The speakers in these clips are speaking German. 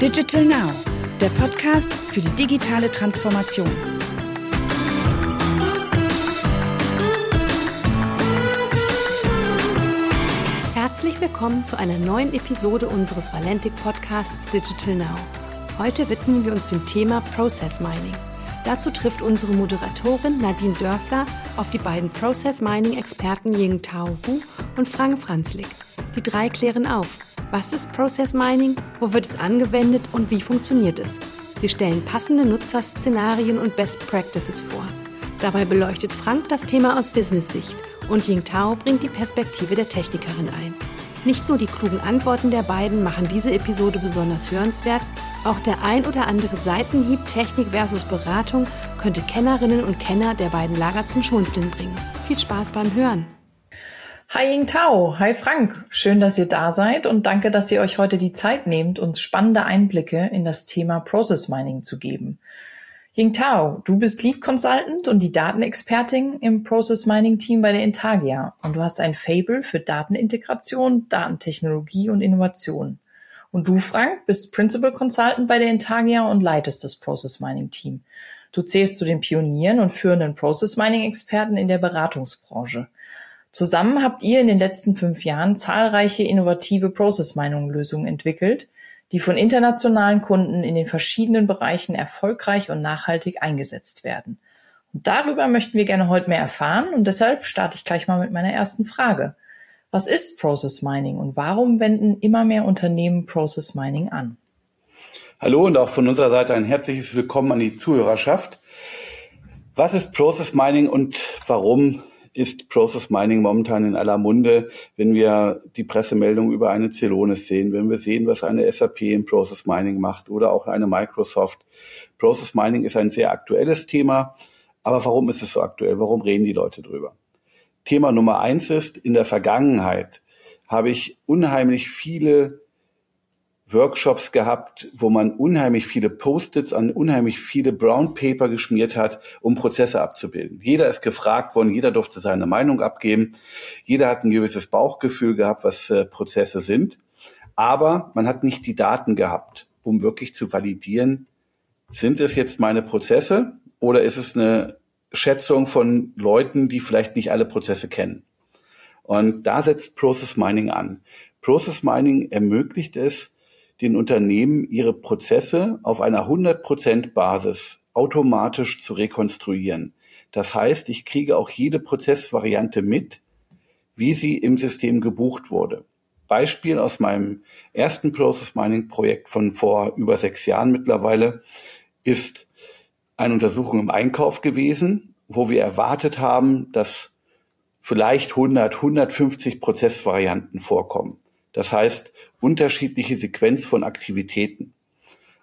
Digital Now, der Podcast für die digitale Transformation. Herzlich willkommen zu einer neuen Episode unseres Valentic Podcasts Digital Now. Heute widmen wir uns dem Thema Process Mining. Dazu trifft unsere Moderatorin Nadine Dörfler auf die beiden Process Mining Experten Ying Tao Hu und Frank Franzlik. Die drei klären auf, was ist Process Mining, wo wird es angewendet und wie funktioniert es. Sie stellen passende Nutzerszenarien und Best Practices vor. Dabei beleuchtet Frank das Thema aus Business-Sicht und Ying Tao bringt die Perspektive der Technikerin ein. Nicht nur die klugen Antworten der beiden machen diese Episode besonders hörenswert, auch der ein oder andere Seitenhieb Technik versus Beratung könnte Kennerinnen und Kenner der beiden Lager zum Schmunzeln bringen. Viel Spaß beim Hören! Hi Ying Tao, hi Frank, schön, dass ihr da seid und danke, dass ihr euch heute die Zeit nehmt, uns spannende Einblicke in das Thema Process Mining zu geben. Ying Tao, du bist Lead Consultant und die Datenexpertin im Process Mining Team bei der Intagia und du hast ein Fable für Datenintegration, Datentechnologie und Innovation. Und du, Frank, bist Principal Consultant bei der Intagia und leitest das Process Mining Team. Du zählst zu den Pionieren und führenden Process Mining Experten in der Beratungsbranche. Zusammen habt ihr in den letzten fünf Jahren zahlreiche innovative Process Mining Lösungen entwickelt, die von internationalen Kunden in den verschiedenen Bereichen erfolgreich und nachhaltig eingesetzt werden. Und darüber möchten wir gerne heute mehr erfahren und deshalb starte ich gleich mal mit meiner ersten Frage. Was ist Process Mining und warum wenden immer mehr Unternehmen Process Mining an? Hallo und auch von unserer Seite ein herzliches Willkommen an die Zuhörerschaft. Was ist Process Mining und warum ist Process Mining momentan in aller Munde, wenn wir die Pressemeldung über eine Celonis sehen, wenn wir sehen, was eine SAP im Process Mining macht oder auch eine Microsoft. Process Mining ist ein sehr aktuelles Thema. Aber warum ist es so aktuell? Warum reden die Leute drüber? Thema Nummer eins ist, in der Vergangenheit habe ich unheimlich viele Workshops gehabt, wo man unheimlich viele Post-its an unheimlich viele Brown Paper geschmiert hat, um Prozesse abzubilden. Jeder ist gefragt worden, jeder durfte seine Meinung abgeben, jeder hat ein gewisses Bauchgefühl gehabt, was äh, Prozesse sind, aber man hat nicht die Daten gehabt, um wirklich zu validieren, sind es jetzt meine Prozesse oder ist es eine Schätzung von Leuten, die vielleicht nicht alle Prozesse kennen. Und da setzt Process Mining an. Process Mining ermöglicht es, den Unternehmen ihre Prozesse auf einer 100% Basis automatisch zu rekonstruieren. Das heißt, ich kriege auch jede Prozessvariante mit, wie sie im System gebucht wurde. Beispiel aus meinem ersten Process Mining Projekt von vor über sechs Jahren mittlerweile ist eine Untersuchung im Einkauf gewesen, wo wir erwartet haben, dass vielleicht 100, 150 Prozessvarianten vorkommen. Das heißt, unterschiedliche Sequenz von Aktivitäten.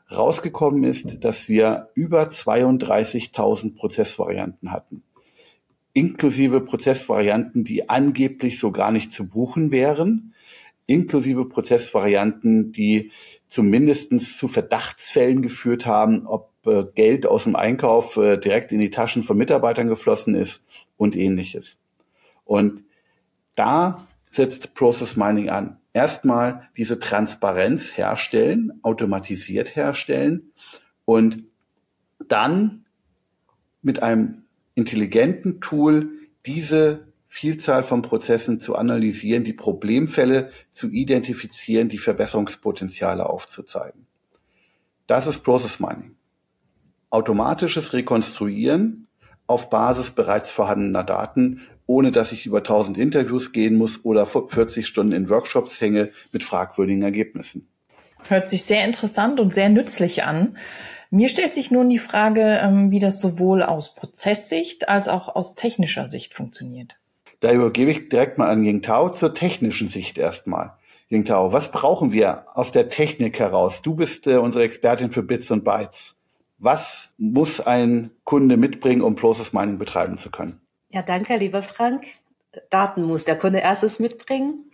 Rausgekommen ist, dass wir über 32.000 Prozessvarianten hatten. Inklusive Prozessvarianten, die angeblich so gar nicht zu buchen wären, inklusive Prozessvarianten, die zumindestens zu Verdachtsfällen geführt haben, ob äh, Geld aus dem Einkauf äh, direkt in die Taschen von Mitarbeitern geflossen ist und ähnliches. Und da setzt Process Mining an erstmal diese Transparenz herstellen, automatisiert herstellen und dann mit einem intelligenten Tool diese Vielzahl von Prozessen zu analysieren, die Problemfälle zu identifizieren, die Verbesserungspotenziale aufzuzeigen. Das ist Process Mining. Automatisches Rekonstruieren auf Basis bereits vorhandener Daten ohne dass ich über 1000 Interviews gehen muss oder 40 Stunden in Workshops hänge mit fragwürdigen Ergebnissen. Hört sich sehr interessant und sehr nützlich an. Mir stellt sich nun die Frage, ähm, wie das sowohl aus Prozesssicht als auch aus technischer Sicht funktioniert. Da übergebe ich direkt mal an Ying Tao zur technischen Sicht erstmal. Ying Tao, was brauchen wir aus der Technik heraus? Du bist äh, unsere Expertin für Bits und Bytes. Was muss ein Kunde mitbringen, um Process Mining betreiben zu können? Ja, danke, lieber Frank. Daten muss der Kunde erstes mitbringen.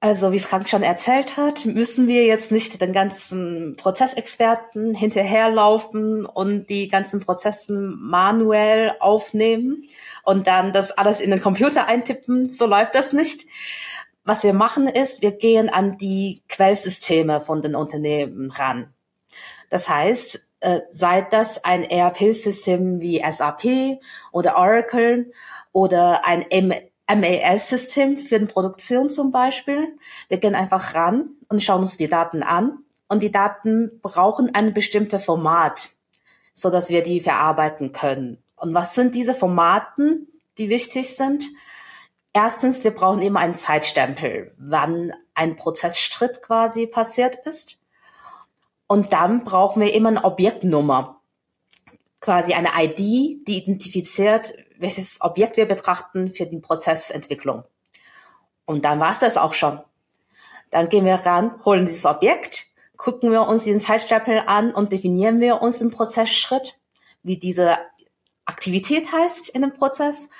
Also wie Frank schon erzählt hat, müssen wir jetzt nicht den ganzen Prozessexperten hinterherlaufen und die ganzen Prozessen manuell aufnehmen und dann das alles in den Computer eintippen. So läuft das nicht. was wir machen ist, wir gehen an die Quellsysteme von den Unternehmen ran. Das heißt, äh, sei das ein ERP-System wie SAP oder Oracle oder ein MAS-System für die Produktion zum Beispiel. Wir gehen einfach ran und schauen uns die Daten an. Und die Daten brauchen ein bestimmtes Format, so dass wir die verarbeiten können. Und was sind diese Formaten, die wichtig sind? Erstens, wir brauchen immer einen Zeitstempel, wann ein Prozessschritt quasi passiert ist. Und dann brauchen wir immer eine Objektnummer, quasi eine ID, die identifiziert, welches Objekt wir betrachten für die Prozessentwicklung. Und dann war es das auch schon. Dann gehen wir ran, holen dieses Objekt, gucken wir uns den Zeitstempel an und definieren wir uns den Prozessschritt, wie diese Aktivität heißt in dem Prozess.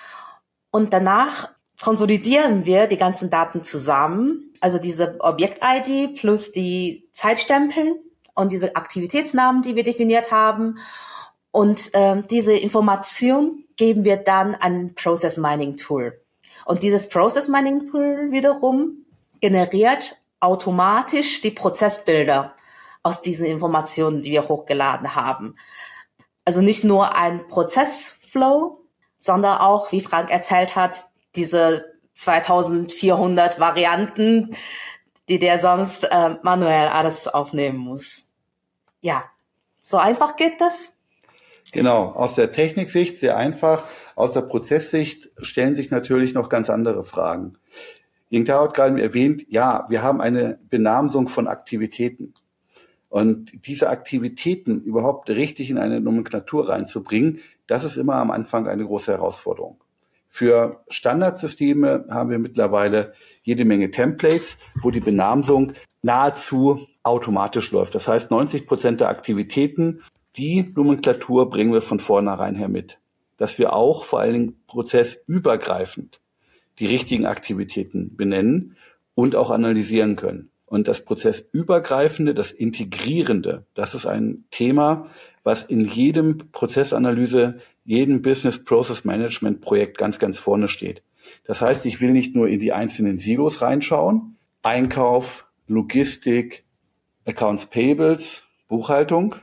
Und danach konsolidieren wir die ganzen Daten zusammen, also diese Objekt-ID plus die Zeitstempel und diese Aktivitätsnamen, die wir definiert haben. Und äh, diese Information geben wir dann an Process Mining Tool. Und dieses Process Mining Tool wiederum generiert automatisch die Prozessbilder aus diesen Informationen, die wir hochgeladen haben. Also nicht nur ein Prozessflow, sondern auch, wie Frank erzählt hat, diese 2400 Varianten, die der sonst äh, manuell alles aufnehmen muss. Ja, so einfach geht das. Genau, aus der Techniksicht sehr einfach. Aus der Prozesssicht stellen sich natürlich noch ganz andere Fragen. Jingtao hat gerade erwähnt, ja, wir haben eine Benamsung von Aktivitäten. Und diese Aktivitäten überhaupt richtig in eine Nomenklatur reinzubringen, das ist immer am Anfang eine große Herausforderung. Für Standardsysteme haben wir mittlerweile jede Menge Templates, wo die Benamsung nahezu automatisch läuft. Das heißt, 90 Prozent der Aktivitäten, die Nomenklatur bringen wir von vornherein her mit. Dass wir auch vor allen Dingen prozessübergreifend die richtigen Aktivitäten benennen und auch analysieren können. Und das Prozessübergreifende, das Integrierende, das ist ein Thema, was in jedem Prozessanalyse, jedem Business Process Management Projekt ganz, ganz vorne steht. Das heißt, ich will nicht nur in die einzelnen Silos reinschauen, Einkauf, Logistik, Accounts Payables, Buchhaltung,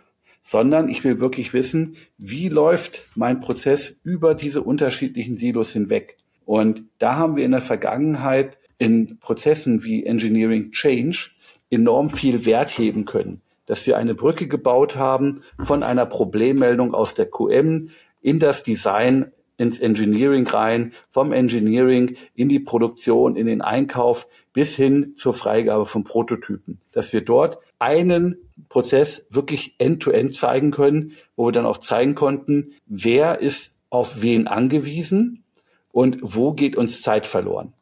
sondern ich will wirklich wissen, wie läuft mein Prozess über diese unterschiedlichen Silos hinweg. Und da haben wir in der Vergangenheit in Prozessen wie Engineering Change enorm viel Wert heben können. Dass wir eine Brücke gebaut haben von einer Problemmeldung aus der QM in das Design, ins Engineering rein, vom Engineering in die Produktion, in den Einkauf bis hin zur Freigabe von Prototypen. Dass wir dort einen Prozess wirklich end-to-end -end zeigen können, wo wir dann auch zeigen konnten, wer ist auf wen angewiesen und wo geht uns Zeit verloren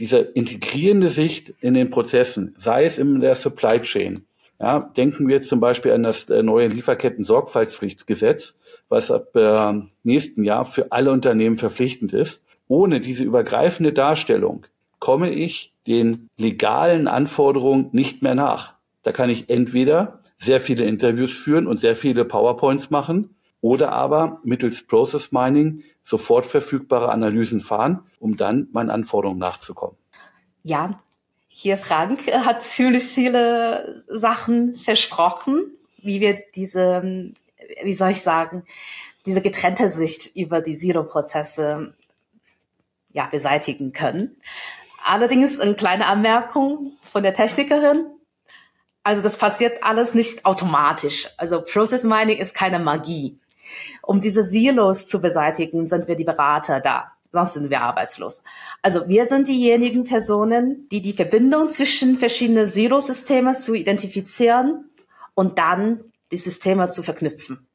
diese integrierende Sicht in den Prozessen, sei es in der Supply Chain. Ja, denken wir jetzt zum Beispiel an das äh, neue Lieferketten-Sorgfaltspflichtgesetz, was ab äh, nächsten Jahr für alle Unternehmen verpflichtend ist. Ohne diese übergreifende Darstellung komme ich den legalen Anforderungen nicht mehr nach. Da kann ich entweder sehr viele Interviews führen und sehr viele PowerPoints machen oder aber mittels Process Mining sofort verfügbare Analysen fahren, um dann meinen Anforderungen nachzukommen. Ja, hier Frank hat ziemlich viele Sachen versprochen, wie wir diese, wie soll ich sagen, diese getrennte Sicht über die Zero-Prozesse ja, beseitigen können. Allerdings eine kleine Anmerkung von der Technikerin. Also das passiert alles nicht automatisch. Also Process Mining ist keine Magie. Um diese Silos zu beseitigen, sind wir die Berater da. Sonst sind wir arbeitslos. Also wir sind diejenigen Personen, die die Verbindung zwischen verschiedenen Silo-Systemen zu identifizieren und dann die Systeme zu verknüpfen.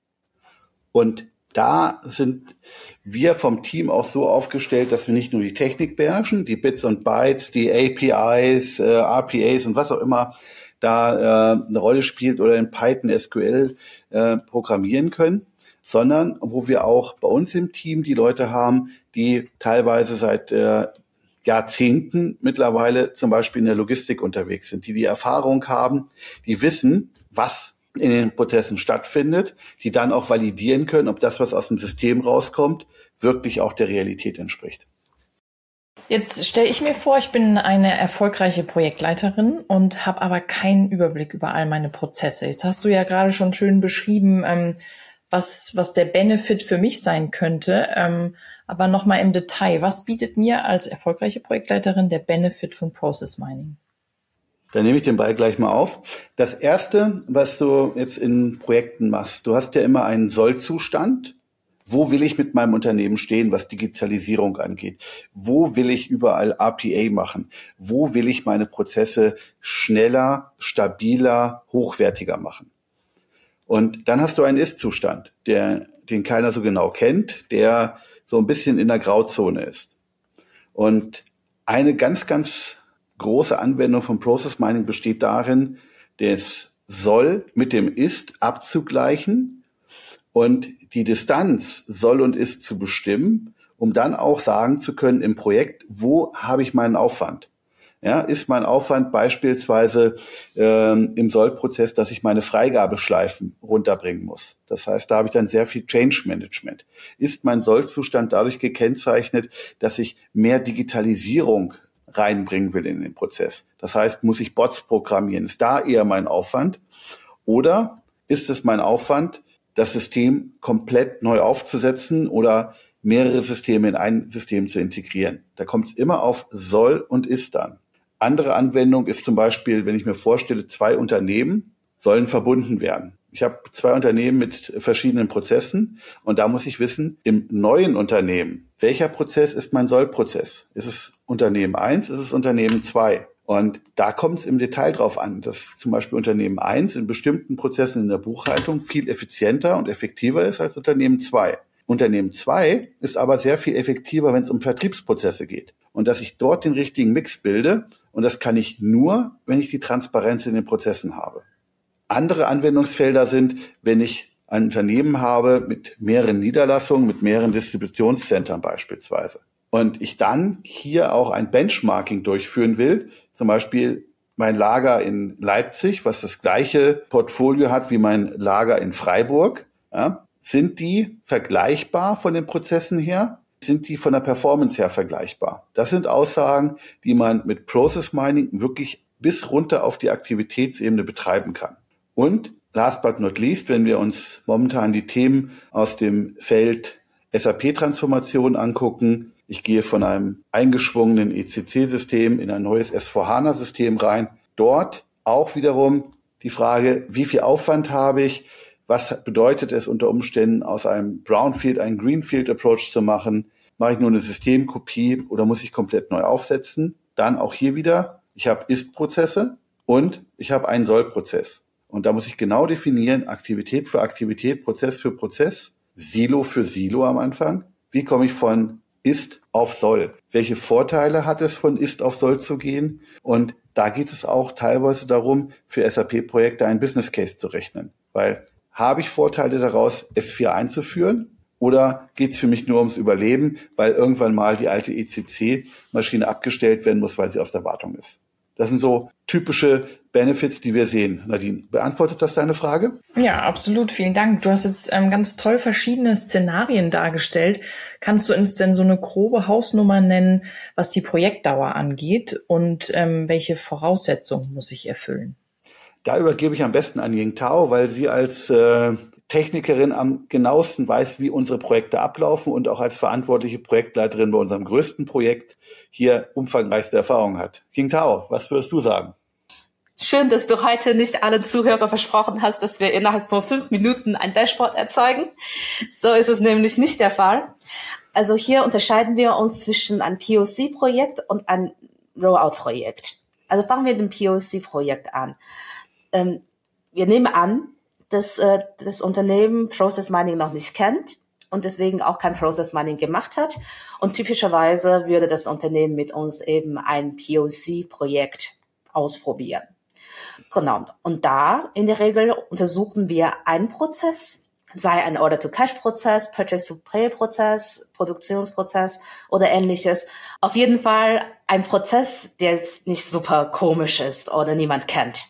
Und da sind wir vom Team auch so aufgestellt, dass wir nicht nur die Technik beherrschen, die Bits und Bytes, die APIs, äh, RPAs und was auch immer da äh, eine Rolle spielt oder in Python, SQL äh, programmieren können, sondern wo wir auch bei uns im Team die Leute haben, die teilweise seit äh, Jahrzehnten mittlerweile zum Beispiel in der Logistik unterwegs sind, die die Erfahrung haben, die wissen, was in den Prozessen stattfindet, die dann auch validieren können, ob das, was aus dem System rauskommt, wirklich auch der Realität entspricht. Jetzt stelle ich mir vor, ich bin eine erfolgreiche Projektleiterin und habe aber keinen Überblick über all meine Prozesse. Jetzt hast du ja gerade schon schön beschrieben, ähm, was, was der Benefit für mich sein könnte. Ähm, aber nochmal im Detail, was bietet mir als erfolgreiche Projektleiterin der Benefit von Process Mining? Dann nehme ich den Ball gleich mal auf. Das erste, was du jetzt in Projekten machst, du hast ja immer einen Sollzustand wo will ich mit meinem Unternehmen stehen, was Digitalisierung angeht? Wo will ich überall RPA machen? Wo will ich meine Prozesse schneller, stabiler, hochwertiger machen? Und dann hast du einen Ist-Zustand, der, den keiner so genau kennt, der so ein bisschen in der Grauzone ist. Und eine ganz, ganz große Anwendung von Process Mining besteht darin, das soll mit dem Ist abzugleichen und die Distanz soll und ist zu bestimmen, um dann auch sagen zu können im Projekt, wo habe ich meinen Aufwand? Ja, ist mein Aufwand beispielsweise ähm, im Sollprozess, dass ich meine Freigabeschleifen runterbringen muss. Das heißt, da habe ich dann sehr viel Change Management. Ist mein Sollzustand dadurch gekennzeichnet, dass ich mehr Digitalisierung reinbringen will in den Prozess? Das heißt, muss ich Bots programmieren? Ist da eher mein Aufwand? Oder ist es mein Aufwand, das System komplett neu aufzusetzen oder mehrere Systeme in ein System zu integrieren. Da kommt es immer auf soll und ist dann. Andere Anwendung ist zum Beispiel, wenn ich mir vorstelle, zwei Unternehmen sollen verbunden werden. Ich habe zwei Unternehmen mit verschiedenen Prozessen und da muss ich wissen, im neuen Unternehmen, welcher Prozess ist mein Sollprozess? Ist es Unternehmen eins? Ist es Unternehmen zwei? Und da kommt es im Detail drauf an, dass zum Beispiel Unternehmen 1 in bestimmten Prozessen in der Buchhaltung viel effizienter und effektiver ist als Unternehmen 2. Unternehmen 2 ist aber sehr viel effektiver, wenn es um Vertriebsprozesse geht. Und dass ich dort den richtigen Mix bilde, und das kann ich nur, wenn ich die Transparenz in den Prozessen habe. Andere Anwendungsfelder sind, wenn ich ein Unternehmen habe mit mehreren Niederlassungen, mit mehreren Distributionszentren beispielsweise und ich dann hier auch ein Benchmarking durchführen will, zum Beispiel mein Lager in Leipzig, was das gleiche Portfolio hat wie mein Lager in Freiburg, ja, sind die vergleichbar von den Prozessen her? Sind die von der Performance her vergleichbar? Das sind Aussagen, die man mit Process Mining wirklich bis runter auf die Aktivitätsebene betreiben kann. Und last but not least, wenn wir uns momentan die Themen aus dem Feld SAP-Transformation angucken, ich gehe von einem eingeschwungenen ECC-System in ein neues S4HANA-System rein. Dort auch wiederum die Frage, wie viel Aufwand habe ich? Was bedeutet es unter Umständen, aus einem Brownfield einen Greenfield-Approach zu machen? Mache ich nur eine Systemkopie oder muss ich komplett neu aufsetzen? Dann auch hier wieder, ich habe Ist-Prozesse und ich habe einen Soll-Prozess. Und da muss ich genau definieren, Aktivität für Aktivität, Prozess für Prozess, Silo für Silo am Anfang. Wie komme ich von ist auf soll. Welche Vorteile hat es, von ist auf soll zu gehen? Und da geht es auch teilweise darum, für SAP-Projekte einen Business Case zu rechnen. Weil habe ich Vorteile daraus, S4 einzuführen? Oder geht es für mich nur ums Überleben, weil irgendwann mal die alte ECC-Maschine abgestellt werden muss, weil sie aus der Wartung ist? Das sind so typische Benefits, die wir sehen. Nadine, beantwortet das deine Frage? Ja, absolut. Vielen Dank. Du hast jetzt ähm, ganz toll verschiedene Szenarien dargestellt. Kannst du uns denn so eine grobe Hausnummer nennen, was die Projektdauer angeht und ähm, welche Voraussetzungen muss ich erfüllen? Da übergebe ich am besten an Ying Tao, weil sie als äh, Technikerin am genauesten weiß, wie unsere Projekte ablaufen und auch als verantwortliche Projektleiterin bei unserem größten Projekt hier umfangreichste Erfahrung hat. King Tao, was würdest du sagen? Schön, dass du heute nicht allen Zuhörern versprochen hast, dass wir innerhalb von fünf Minuten ein Dashboard erzeugen. So ist es nämlich nicht der Fall. Also hier unterscheiden wir uns zwischen einem POC-Projekt und einem Rollout-Projekt. Also fangen wir mit dem POC-Projekt an. Ähm, wir nehmen an, dass äh, das Unternehmen Process Mining noch nicht kennt und deswegen auch kein Process Mining gemacht hat. Und typischerweise würde das Unternehmen mit uns eben ein POC-Projekt ausprobieren. Genau. Und da in der Regel untersuchen wir einen Prozess, sei ein Order-to-Cash-Prozess, Purchase-to-Pay-Prozess, Produktionsprozess oder ähnliches. Auf jeden Fall ein Prozess, der jetzt nicht super komisch ist oder niemand kennt.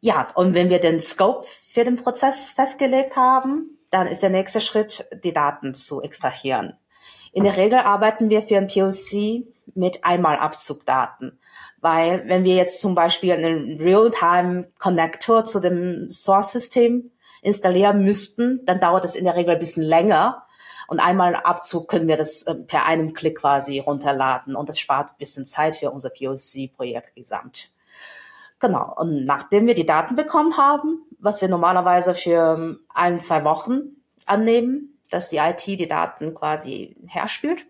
Ja, und wenn wir den Scope für den Prozess festgelegt haben, dann ist der nächste Schritt, die Daten zu extrahieren. In der Regel arbeiten wir für ein POC mit Einmalabzugdaten. Weil wenn wir jetzt zum Beispiel einen Real-Time-Connector zu dem Source-System installieren müssten, dann dauert das in der Regel ein bisschen länger. Und einmal Abzug können wir das äh, per einem Klick quasi runterladen und das spart ein bisschen Zeit für unser POC-Projekt gesamt. Genau. Und nachdem wir die Daten bekommen haben, was wir normalerweise für ähm, ein, zwei Wochen annehmen, dass die IT die Daten quasi herspielt,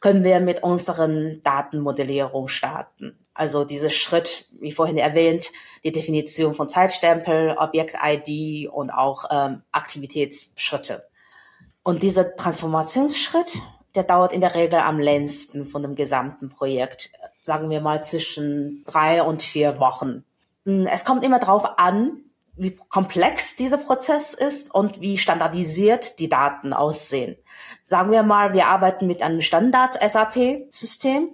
können wir mit unseren Datenmodellierung starten. Also dieser Schritt, wie vorhin erwähnt, die Definition von Zeitstempel, Objekt-ID und auch ähm, Aktivitätsschritte. Und dieser Transformationsschritt, der dauert in der Regel am längsten von dem gesamten Projekt, sagen wir mal zwischen drei und vier Wochen. Hm, es kommt immer darauf an, wie komplex dieser Prozess ist und wie standardisiert die Daten aussehen. Sagen wir mal, wir arbeiten mit einem Standard-SAP-System,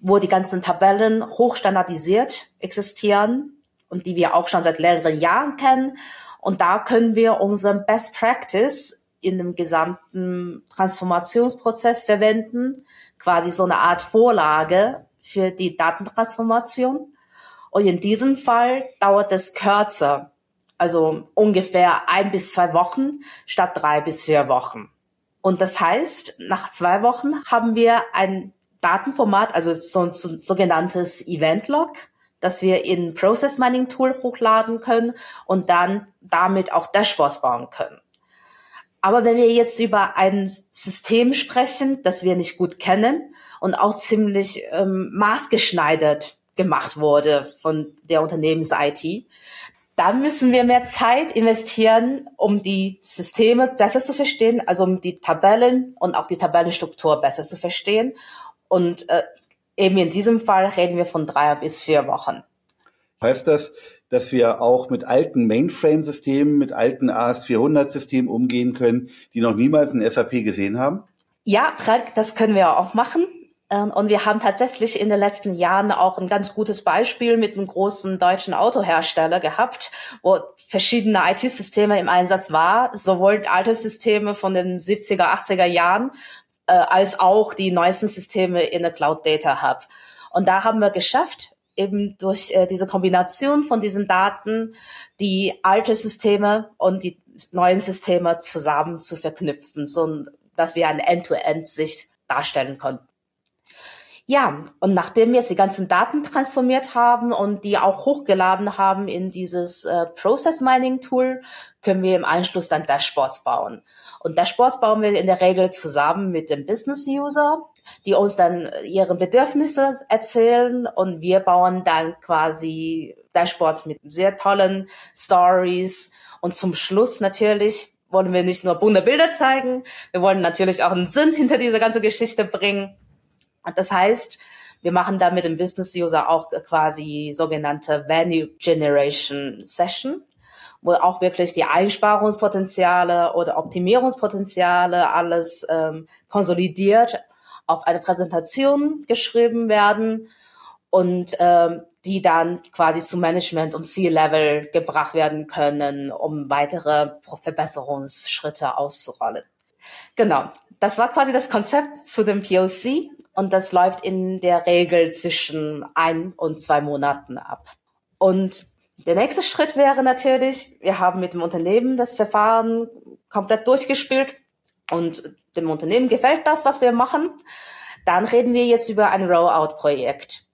wo die ganzen Tabellen hochstandardisiert existieren und die wir auch schon seit mehreren Jahren kennen. Und da können wir unseren Best Practice in dem gesamten Transformationsprozess verwenden, quasi so eine Art Vorlage für die Datentransformation. Und in diesem Fall dauert es kürzer, also ungefähr ein bis zwei Wochen statt drei bis vier Wochen. Und das heißt, nach zwei Wochen haben wir ein Datenformat, also so ein so, sogenanntes Event-Log, das wir in Process Mining Tool hochladen können und dann damit auch Dashboards bauen können. Aber wenn wir jetzt über ein System sprechen, das wir nicht gut kennen und auch ziemlich ähm, maßgeschneidert gemacht wurde von der Unternehmens-IT, dann müssen wir mehr Zeit investieren, um die Systeme besser zu verstehen, also um die Tabellen und auch die Tabellenstruktur besser zu verstehen. Und äh, eben in diesem Fall reden wir von drei bis vier Wochen. Heißt das, dass wir auch mit alten Mainframe-Systemen, mit alten AS400-Systemen umgehen können, die noch niemals ein SAP gesehen haben? Ja, Frank, das können wir auch machen. Ähm, und wir haben tatsächlich in den letzten Jahren auch ein ganz gutes Beispiel mit einem großen deutschen Autohersteller gehabt, wo verschiedene IT-Systeme im Einsatz war, sowohl alte Systeme von den 70er, 80er Jahren, äh, als auch die neuesten Systeme in der Cloud Data Hub. Und da haben wir geschafft, eben durch äh, diese Kombination von diesen Daten die alte Systeme und die neuen Systeme zusammen zu verknüpfen, so dass wir eine End-to-End-Sicht darstellen konnten. Ja, und nachdem wir jetzt die ganzen Daten transformiert haben und die auch hochgeladen haben in dieses äh, Process Mining Tool, können wir im Anschluss dann Dashboards bauen. Und Dashboards bauen wir in der Regel zusammen mit dem Business User, die uns dann ihre Bedürfnisse erzählen und wir bauen dann quasi Dashboards mit sehr tollen Stories und zum Schluss natürlich wollen wir nicht nur bunte Bilder zeigen, wir wollen natürlich auch einen Sinn hinter dieser ganzen Geschichte bringen das heißt, wir machen da mit dem Business User auch quasi sogenannte Value Generation Session, wo auch wirklich die Einsparungspotenziale oder Optimierungspotenziale alles ähm, konsolidiert auf eine Präsentation geschrieben werden und ähm, die dann quasi zu Management und C-Level gebracht werden können, um weitere Verbesserungsschritte auszurollen. Genau, das war quasi das Konzept zu dem POC und das läuft in der Regel zwischen ein und zwei Monaten ab. Und der nächste Schritt wäre natürlich, wir haben mit dem Unternehmen das Verfahren komplett durchgespielt und dem Unternehmen gefällt das, was wir machen. Dann reden wir jetzt über ein Rollout-Projekt.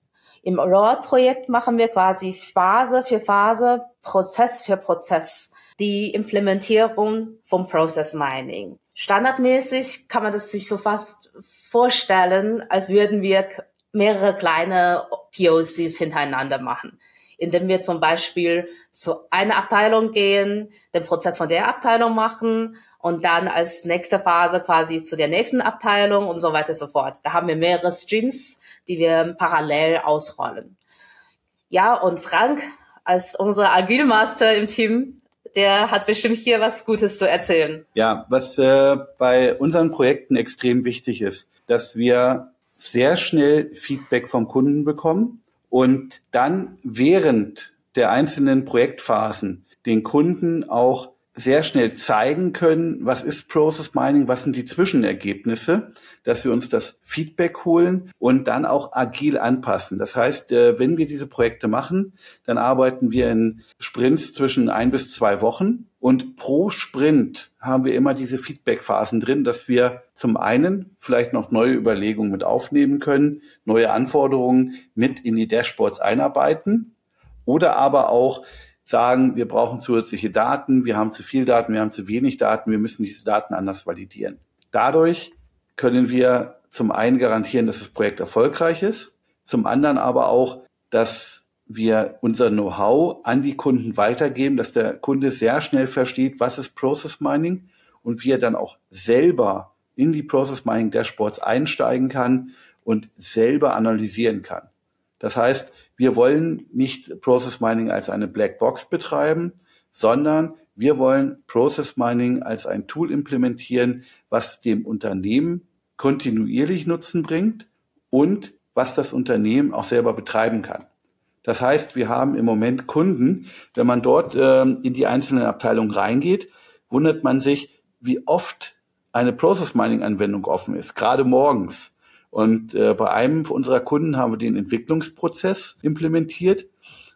Im Rollout-Projekt machen wir quasi Phase für Phase, Prozess für Prozess die Implementierung vom Process Mining. Standardmäßig kann man das sich so fast vorstellen, als würden wir mehrere kleine POCs hintereinander machen, indem wir zum Beispiel zu einer Abteilung gehen, den Prozess von der Abteilung machen und dann als nächste Phase quasi zu der nächsten Abteilung und so weiter und so fort. Da haben wir mehrere Streams, die wir parallel ausrollen. Ja, und Frank als unser Agile Master im Team, der hat bestimmt hier was Gutes zu erzählen. Ja, was äh, bei unseren Projekten extrem wichtig ist, dass wir sehr schnell Feedback vom Kunden bekommen und dann während der einzelnen Projektphasen den Kunden auch sehr schnell zeigen können, was ist Process Mining, was sind die Zwischenergebnisse, dass wir uns das Feedback holen und dann auch agil anpassen. Das heißt, äh, wenn wir diese Projekte machen, dann arbeiten wir in Sprints zwischen ein bis zwei Wochen und pro Sprint haben wir immer diese Feedback-Phasen drin, dass wir zum einen vielleicht noch neue Überlegungen mit aufnehmen können, neue Anforderungen mit in die Dashboards einarbeiten oder aber auch sagen, wir brauchen zusätzliche Daten, wir haben zu viel Daten, wir haben zu wenig Daten, wir müssen diese Daten anders validieren. Dadurch können wir zum einen garantieren, dass das Projekt erfolgreich ist, zum anderen aber auch, dass wir unser Know-how an die Kunden weitergeben, dass der Kunde sehr schnell versteht, was ist Process Mining und wie er dann auch selber in die Process Mining Dashboards einsteigen kann und selber analysieren kann. Das heißt, wir wollen nicht Process Mining als eine Black Box betreiben, sondern wir wollen Process Mining als ein Tool implementieren, was dem Unternehmen kontinuierlich Nutzen bringt und was das Unternehmen auch selber betreiben kann. Das heißt, wir haben im Moment Kunden, wenn man dort äh, in die einzelnen Abteilungen reingeht, wundert man sich, wie oft eine Process Mining Anwendung offen ist, gerade morgens. Und äh, bei einem unserer Kunden haben wir den Entwicklungsprozess implementiert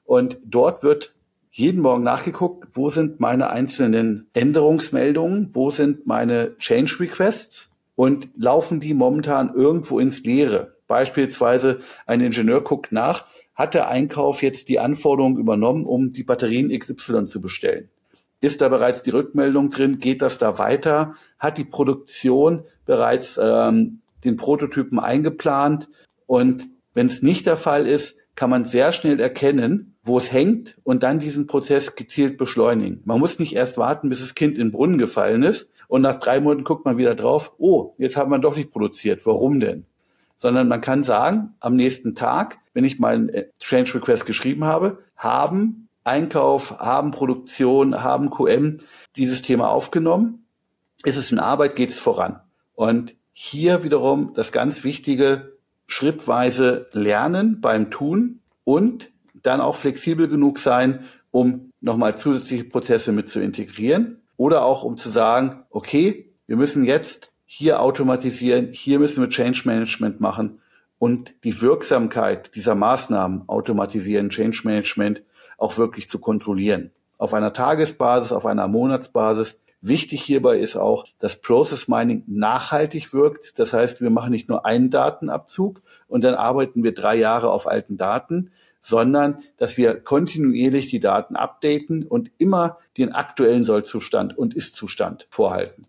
und dort wird jeden Morgen nachgeguckt, wo sind meine einzelnen Änderungsmeldungen, wo sind meine Change Requests und laufen die momentan irgendwo ins Leere. Beispielsweise ein Ingenieur guckt nach, hat der Einkauf jetzt die Anforderung übernommen, um die Batterien XY zu bestellen? Ist da bereits die Rückmeldung drin? Geht das da weiter? Hat die Produktion bereits ähm, den Prototypen eingeplant. Und wenn es nicht der Fall ist, kann man sehr schnell erkennen, wo es hängt und dann diesen Prozess gezielt beschleunigen. Man muss nicht erst warten, bis das Kind in den Brunnen gefallen ist und nach drei Monaten guckt man wieder drauf, oh, jetzt hat man doch nicht produziert. Warum denn? Sondern man kann sagen, am nächsten Tag, wenn ich meinen äh, Change Request geschrieben habe, haben Einkauf, haben Produktion, haben QM dieses Thema aufgenommen. Ist es in Arbeit, geht es voran. Und hier wiederum das ganz wichtige schrittweise Lernen beim Tun und dann auch flexibel genug sein, um nochmal zusätzliche Prozesse mit zu integrieren oder auch um zu sagen, okay, wir müssen jetzt hier automatisieren, hier müssen wir Change Management machen und die Wirksamkeit dieser Maßnahmen automatisieren, Change Management auch wirklich zu kontrollieren. Auf einer Tagesbasis, auf einer Monatsbasis Wichtig hierbei ist auch, dass Process Mining nachhaltig wirkt. Das heißt, wir machen nicht nur einen Datenabzug und dann arbeiten wir drei Jahre auf alten Daten, sondern dass wir kontinuierlich die Daten updaten und immer den aktuellen Sollzustand und Ist-Zustand vorhalten.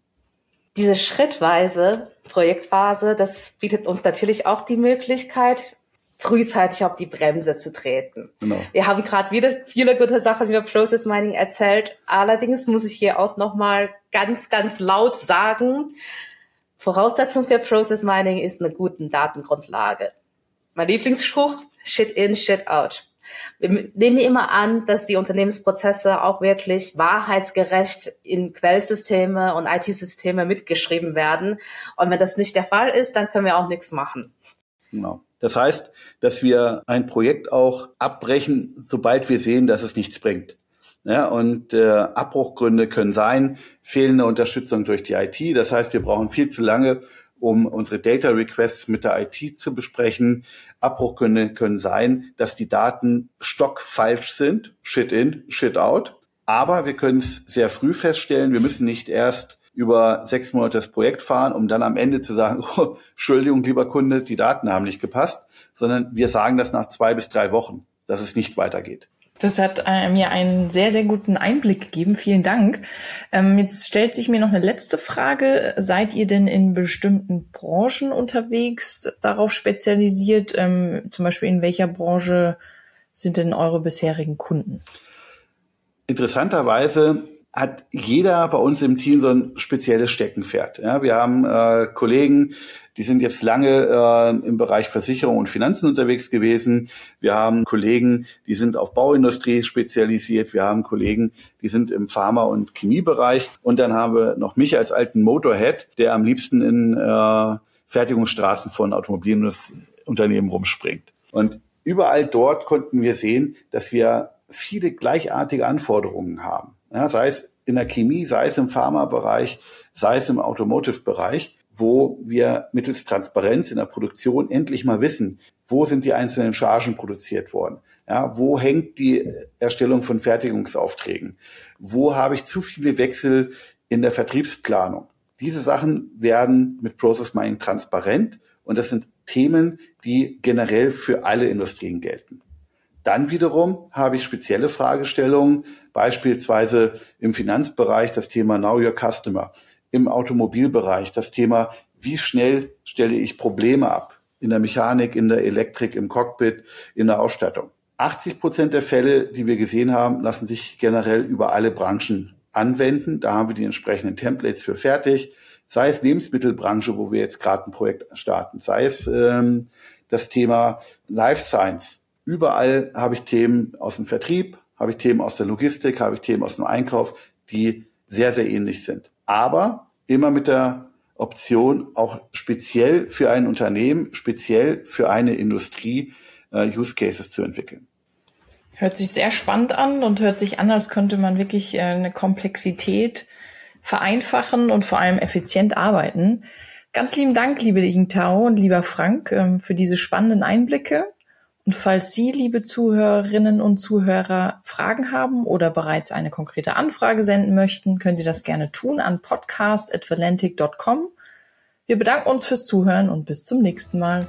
Diese schrittweise Projektphase, das bietet uns natürlich auch die Möglichkeit, frühzeitig auf die Bremse zu treten. Genau. Wir haben gerade wieder viele gute Sachen über Process Mining erzählt. Allerdings muss ich hier auch nochmal ganz, ganz laut sagen, Voraussetzung für Process Mining ist eine gute Datengrundlage. Mein Lieblingsspruch, shit in, shit out. Wir nehmen immer an, dass die Unternehmensprozesse auch wirklich wahrheitsgerecht in Quellsysteme und IT-Systeme mitgeschrieben werden. Und wenn das nicht der Fall ist, dann können wir auch nichts machen. Genau. Das heißt, dass wir ein Projekt auch abbrechen, sobald wir sehen, dass es nichts bringt. Ja, und äh, Abbruchgründe können sein, fehlende Unterstützung durch die IT. Das heißt, wir brauchen viel zu lange, um unsere Data Requests mit der IT zu besprechen. Abbruchgründe können sein, dass die Daten stockfalsch sind, shit in, shit out. Aber wir können es sehr früh feststellen. Wir müssen nicht erst über sechs Monate das Projekt fahren, um dann am Ende zu sagen, oh, Entschuldigung, lieber Kunde, die Daten haben nicht gepasst, sondern wir sagen das nach zwei bis drei Wochen, dass es nicht weitergeht. Das hat äh, mir einen sehr, sehr guten Einblick gegeben. Vielen Dank. Ähm, jetzt stellt sich mir noch eine letzte Frage. Seid ihr denn in bestimmten Branchen unterwegs, darauf spezialisiert? Ähm, zum Beispiel in welcher Branche sind denn eure bisherigen Kunden? Interessanterweise hat jeder bei uns im Team so ein spezielles Steckenpferd. Ja, wir haben äh, Kollegen, die sind jetzt lange äh, im Bereich Versicherung und Finanzen unterwegs gewesen. Wir haben Kollegen, die sind auf Bauindustrie spezialisiert. Wir haben Kollegen, die sind im Pharma- und Chemiebereich. Und dann haben wir noch mich als alten Motorhead, der am liebsten in äh, Fertigungsstraßen von Automobilunternehmen rumspringt. Und überall dort konnten wir sehen, dass wir viele gleichartige Anforderungen haben. Ja, sei es in der Chemie, sei es im Pharmabereich, sei es im Automotive-Bereich, wo wir mittels Transparenz in der Produktion endlich mal wissen, wo sind die einzelnen Chargen produziert worden? Ja, wo hängt die Erstellung von Fertigungsaufträgen? Wo habe ich zu viele Wechsel in der Vertriebsplanung? Diese Sachen werden mit Process Mining transparent und das sind Themen, die generell für alle Industrien gelten. Dann wiederum habe ich spezielle Fragestellungen, beispielsweise im Finanzbereich das Thema Know Your Customer, im Automobilbereich das Thema, wie schnell stelle ich Probleme ab in der Mechanik, in der Elektrik, im Cockpit, in der Ausstattung. 80 Prozent der Fälle, die wir gesehen haben, lassen sich generell über alle Branchen anwenden. Da haben wir die entsprechenden Templates für fertig. Sei es Lebensmittelbranche, wo wir jetzt gerade ein Projekt starten, sei es ähm, das Thema Life Science. Überall habe ich Themen aus dem Vertrieb, habe ich Themen aus der Logistik, habe ich Themen aus dem Einkauf, die sehr, sehr ähnlich sind. Aber immer mit der Option, auch speziell für ein Unternehmen, speziell für eine Industrie äh, Use Cases zu entwickeln. Hört sich sehr spannend an und hört sich an, als könnte man wirklich äh, eine Komplexität vereinfachen und vor allem effizient arbeiten. Ganz lieben Dank, liebe Tao und lieber Frank, ähm, für diese spannenden Einblicke. Und falls Sie, liebe Zuhörerinnen und Zuhörer, Fragen haben oder bereits eine konkrete Anfrage senden möchten, können Sie das gerne tun an podcast.valentic.com. Wir bedanken uns fürs Zuhören und bis zum nächsten Mal.